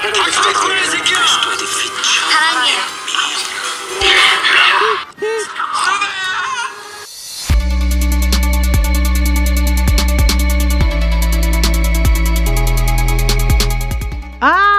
Questo edificio 사랑해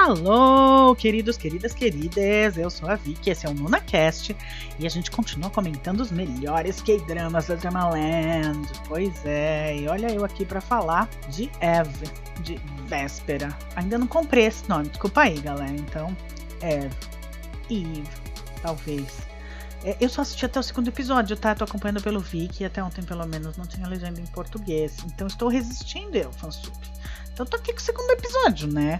Alô, queridos, queridas, queridas, eu sou a Vicky, esse é o NunaCast e a gente continua comentando os melhores K-dramas da Dramaland. Pois é, e olha eu aqui pra falar de Eve, de Véspera. Ainda não comprei esse nome, desculpa aí, galera. Então, Eve, Eve, talvez. É, eu só assisti até o segundo episódio, tá? Tô acompanhando pelo Viki, até ontem pelo menos não tinha legenda em português. Então estou resistindo eu, fansub. Então tô aqui com o segundo episódio, né?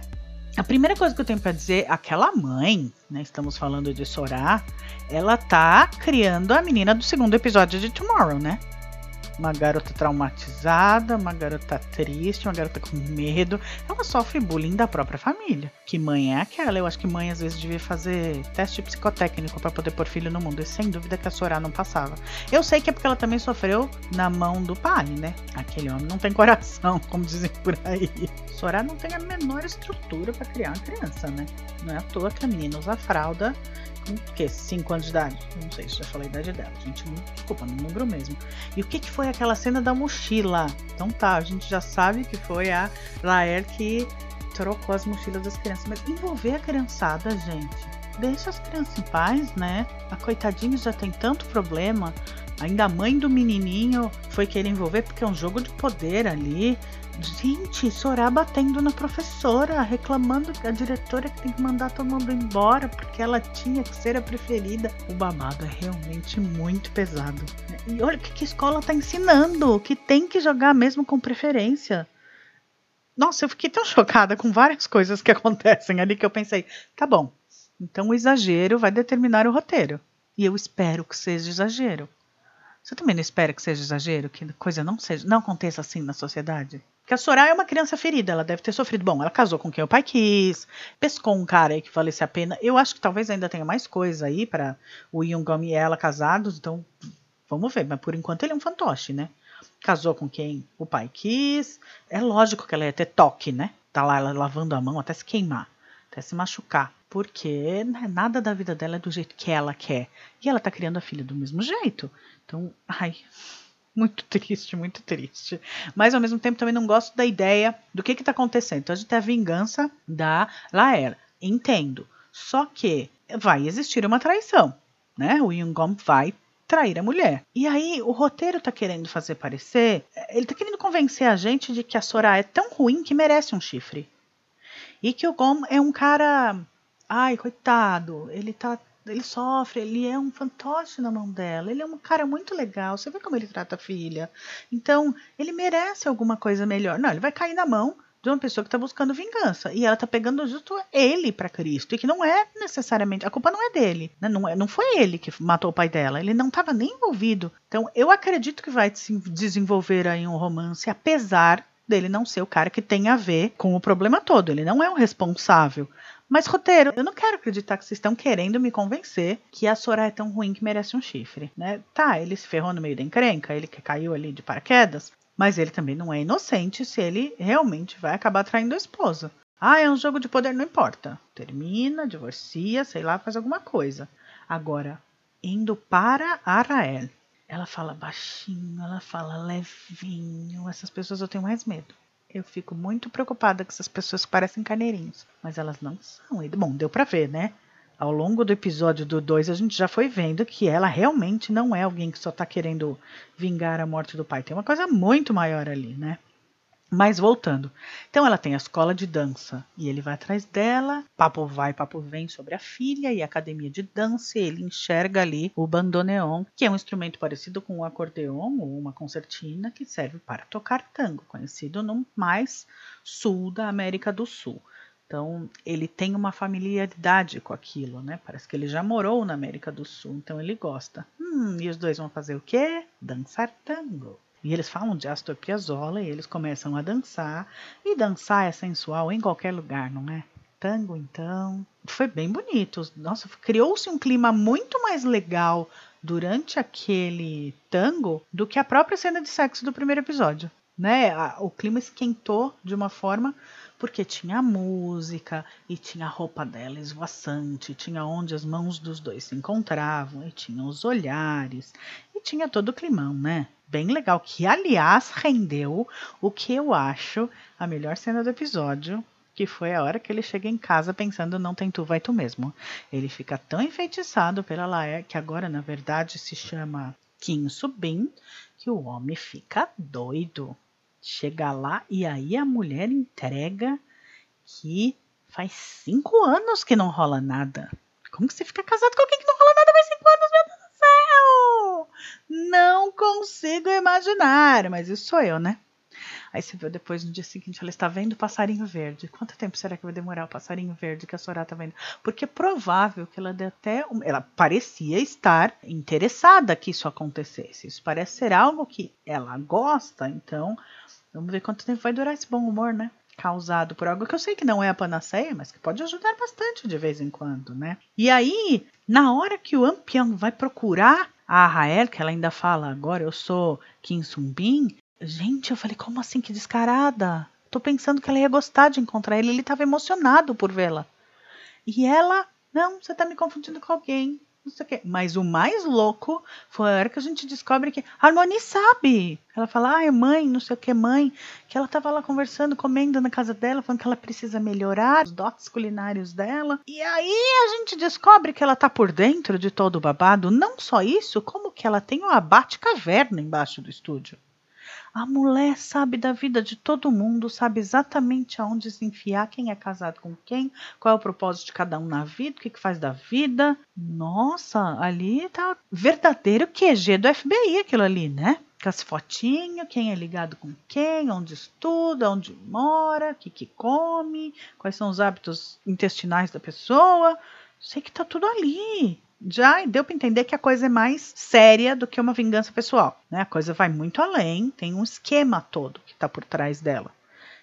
A primeira coisa que eu tenho para dizer, aquela mãe, né, estamos falando de Sorá, ela tá criando a menina do segundo episódio de Tomorrow, né? Uma garota traumatizada, uma garota triste, uma garota com medo. Ela sofre bullying da própria família. Que mãe é aquela? Eu acho que mãe às vezes devia fazer teste psicotécnico para poder pôr filho no mundo. E sem dúvida que a Sorá não passava. Eu sei que é porque ela também sofreu na mão do pai, né? Aquele homem não tem coração, como dizem por aí. Sorá não tem a menor estrutura para criar uma criança, né? Não é à toa que a menina usa fralda com o quê? 5 anos de idade? Não sei se já falei a idade dela. Gente, desculpa, não lembro mesmo. E o que, que foi aquela cena da mochila? Então tá, a gente já sabe que foi a Laer que trocou as mochilas das crianças. Mas envolver a criançada, gente. Deixa as crianças em paz, né? A coitadinha já tem tanto problema. Ainda a mãe do menininho foi querer envolver porque é um jogo de poder ali. Gente, Sorá batendo na professora, reclamando que a diretora que tem que mandar todo mundo embora porque ela tinha que ser a preferida. O babado é realmente muito pesado. E olha o que, que a escola tá ensinando, que tem que jogar mesmo com preferência. Nossa, eu fiquei tão chocada com várias coisas que acontecem ali que eu pensei, tá bom, então o exagero vai determinar o roteiro. E eu espero que seja exagero. Você também não espera que seja exagero, que coisa não seja, não aconteça assim na sociedade? Porque a Soraya é uma criança ferida, ela deve ter sofrido. Bom, ela casou com quem o pai quis, pescou um cara aí que valesse a pena. Eu acho que talvez ainda tenha mais coisa aí para o Yungam e ela casados, então vamos ver. Mas por enquanto ele é um fantoche, né? Casou com quem o pai quis. É lógico que ela ia ter toque, né? Tá lá ela lavando a mão até se queimar, até se machucar. Porque né, nada da vida dela é do jeito que ela quer. E ela tá criando a filha do mesmo jeito. Então, ai, muito triste, muito triste. Mas ao mesmo tempo também não gosto da ideia do que está acontecendo. Então a gente tem a vingança da Laera. Entendo. Só que vai existir uma traição. Né? O Yungom vai trair a mulher. E aí o roteiro tá querendo fazer parecer. Ele tá querendo convencer a gente de que a Sora é tão ruim que merece um chifre. E que o Gom é um cara. Ai, coitado. Ele tá ele sofre, ele é um fantoche na mão dela, ele é um cara muito legal, você vê como ele trata a filha. Então, ele merece alguma coisa melhor. Não, ele vai cair na mão de uma pessoa que está buscando vingança. E ela está pegando justo ele para Cristo. E que não é necessariamente. A culpa não é dele. Né? Não, é, não foi ele que matou o pai dela. Ele não estava nem envolvido. Então, eu acredito que vai se desenvolver aí um romance, apesar dele não ser o cara que tem a ver com o problema todo. Ele não é o responsável. Mas, roteiro, eu não quero acreditar que vocês estão querendo me convencer que a Sora é tão ruim que merece um chifre, né? Tá, ele se ferrou no meio da encrenca, ele que caiu ali de paraquedas, mas ele também não é inocente se ele realmente vai acabar traindo a esposa. Ah, é um jogo de poder, não importa. Termina, divorcia, sei lá, faz alguma coisa. Agora, indo para Arael, ela fala baixinho, ela fala levinho. Essas pessoas eu tenho mais medo. Eu fico muito preocupada com essas pessoas que parecem carneirinhos, mas elas não são. Bom, deu pra ver, né? Ao longo do episódio do 2, a gente já foi vendo que ela realmente não é alguém que só tá querendo vingar a morte do pai. Tem uma coisa muito maior ali, né? Mas voltando. Então ela tem a escola de dança e ele vai atrás dela. Papo vai, papo vem sobre a filha e a academia de dança. E ele enxerga ali o bandoneon, que é um instrumento parecido com um acordeon ou uma concertina que serve para tocar tango, conhecido no mais sul da América do Sul. Então, ele tem uma familiaridade com aquilo, né? Parece que ele já morou na América do Sul, então ele gosta. Hum, e os dois vão fazer o quê? Dançar tango. E eles falam de Astor Piazzolla e eles começam a dançar. E dançar é sensual em qualquer lugar, não é? Tango, então. Foi bem bonito. Nossa, criou-se um clima muito mais legal durante aquele tango do que a própria cena de sexo do primeiro episódio. né? O clima esquentou de uma forma porque tinha música e tinha a roupa dela esvoaçante, tinha onde as mãos dos dois se encontravam e tinha os olhares e tinha todo o climão, né? Bem legal, que aliás rendeu o que eu acho a melhor cena do episódio, que foi a hora que ele chega em casa pensando não tem tu, vai tu mesmo. Ele fica tão enfeitiçado pela Laé, que agora na verdade se chama Kim Subin, que o homem fica doido. Chega lá e aí a mulher entrega que faz cinco anos que não rola nada. Como que você fica casado com alguém que não rola nada faz cinco anos, meu Deus do céu? Não consigo imaginar, mas isso sou eu, né? Aí você viu depois no dia seguinte, ela está vendo o passarinho verde. Quanto tempo será que vai demorar o passarinho verde que a Soraya está vendo? Porque é provável que ela dê até. Ela parecia estar interessada que isso acontecesse. Isso parece ser algo que ela gosta, então vamos ver quanto tempo vai durar esse bom humor, né? Causado por algo que eu sei que não é a panaceia, mas que pode ajudar bastante de vez em quando, né? E aí, na hora que o Ampião vai procurar a Rael, que ela ainda fala agora, eu sou Kim Sumbin, Gente, eu falei, como assim? Que descarada. Tô pensando que ela ia gostar de encontrar ele. Ele estava emocionado por vê-la. E ela, não, você tá me confundindo com alguém. Não sei o quê. Mas o mais louco foi a hora que a gente descobre que a Harmony sabe. Ela fala, ah, é mãe, não sei o que, mãe. Que ela tava lá conversando, comendo na casa dela, falando que ela precisa melhorar os dotes culinários dela. E aí a gente descobre que ela tá por dentro de todo o babado. Não só isso, como que ela tem uma bate-caverna embaixo do estúdio. A mulher sabe da vida de todo mundo, sabe exatamente aonde se enfiar, quem é casado com quem, qual é o propósito de cada um na vida, o que, que faz da vida. Nossa, ali tá verdadeiro QG do FBI aquilo ali, né? Com as fotinhas, quem é ligado com quem, onde estuda, onde mora, o que, que come, quais são os hábitos intestinais da pessoa. Sei que tá tudo ali já deu para entender que a coisa é mais séria do que uma vingança pessoal. Né? A coisa vai muito além, tem um esquema todo que está por trás dela.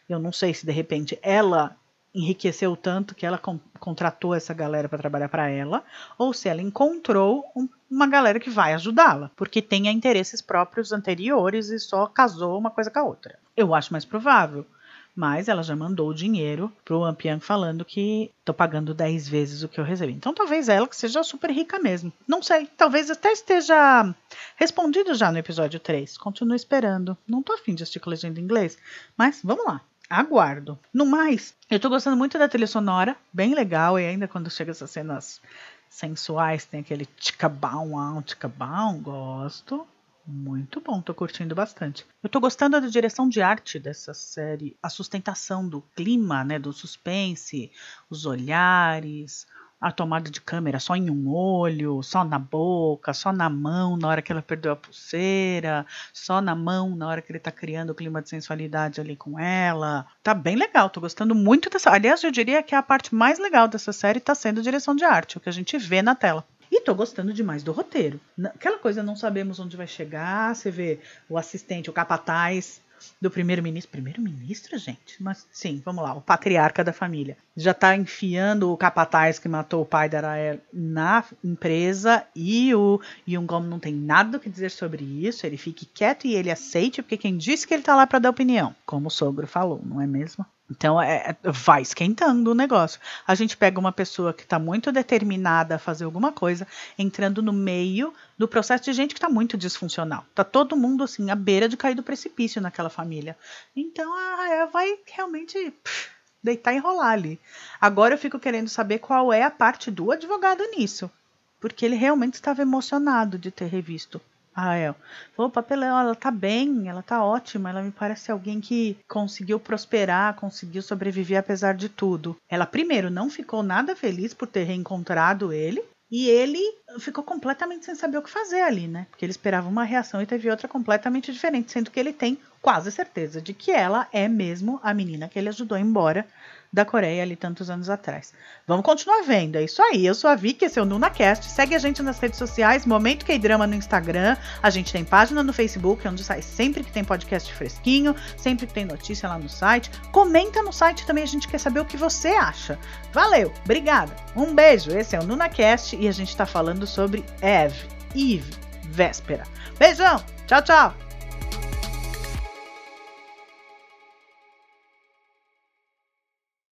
Eu não sei se de repente ela enriqueceu tanto que ela con contratou essa galera para trabalhar para ela, ou se ela encontrou um, uma galera que vai ajudá-la, porque tenha interesses próprios anteriores e só casou uma coisa com a outra. Eu acho mais provável mas ela já mandou o dinheiro pro Ampiang falando que tô pagando 10 vezes o que eu recebi. Então talvez ela que seja super rica mesmo. Não sei, talvez até esteja respondido já no episódio 3. Continuo esperando. Não tô afim de assistir com legenda em inglês, mas vamos lá. Aguardo. No mais, eu tô gostando muito da trilha sonora, bem legal, e ainda quando chega essas cenas sensuais, tem aquele ticabão, ticabão, gosto. Muito bom, tô curtindo bastante. Eu tô gostando da direção de arte dessa série, a sustentação do clima, né, do suspense, os olhares, a tomada de câmera só em um olho, só na boca, só na mão na hora que ela perdeu a pulseira, só na mão na hora que ele tá criando o clima de sensualidade ali com ela. Tá bem legal, tô gostando muito dessa. Aliás, eu diria que a parte mais legal dessa série tá sendo direção de arte, o que a gente vê na tela. E tô gostando demais do roteiro. Aquela coisa, não sabemos onde vai chegar. Você vê o assistente, o capataz do primeiro-ministro. Primeiro-ministro, gente? Mas sim, vamos lá. O patriarca da família. Já tá enfiando o capataz que matou o pai da Arael na empresa e o Yungom não tem nada o que dizer sobre isso. Ele fique quieto e ele aceite, porque quem disse que ele tá lá para dar opinião? Como o sogro falou, não é mesmo? Então é, é, vai esquentando o negócio. A gente pega uma pessoa que está muito determinada a fazer alguma coisa, entrando no meio do processo de gente que está muito disfuncional. Tá todo mundo assim à beira de cair do precipício naquela família. Então a Rael vai realmente pff, deitar e rolar ali. Agora eu fico querendo saber qual é a parte do advogado nisso, porque ele realmente estava emocionado de ter revisto Rael. Falou, papelão, ela tá bem, ela tá ótima, ela me parece alguém que conseguiu prosperar, conseguiu sobreviver apesar de tudo. Ela, primeiro, não ficou nada feliz por ter reencontrado ele, e ele ficou completamente sem saber o que fazer ali, né? Porque ele esperava uma reação e teve outra completamente diferente, sendo que ele tem quase certeza de que ela é mesmo a menina que ele ajudou embora da Coreia ali tantos anos atrás. Vamos continuar vendo, é isso aí. Eu sou a Vicky, esse é o NunaCast. Segue a gente nas redes sociais, Momento K-Drama no Instagram. A gente tem página no Facebook, onde sai sempre que tem podcast fresquinho, sempre que tem notícia lá no site. Comenta no site também, a gente quer saber o que você acha. Valeu, obrigada. Um beijo, esse é o NunaCast e a gente tá falando sobre Eve, Eve, Véspera. Beijão, tchau, tchau.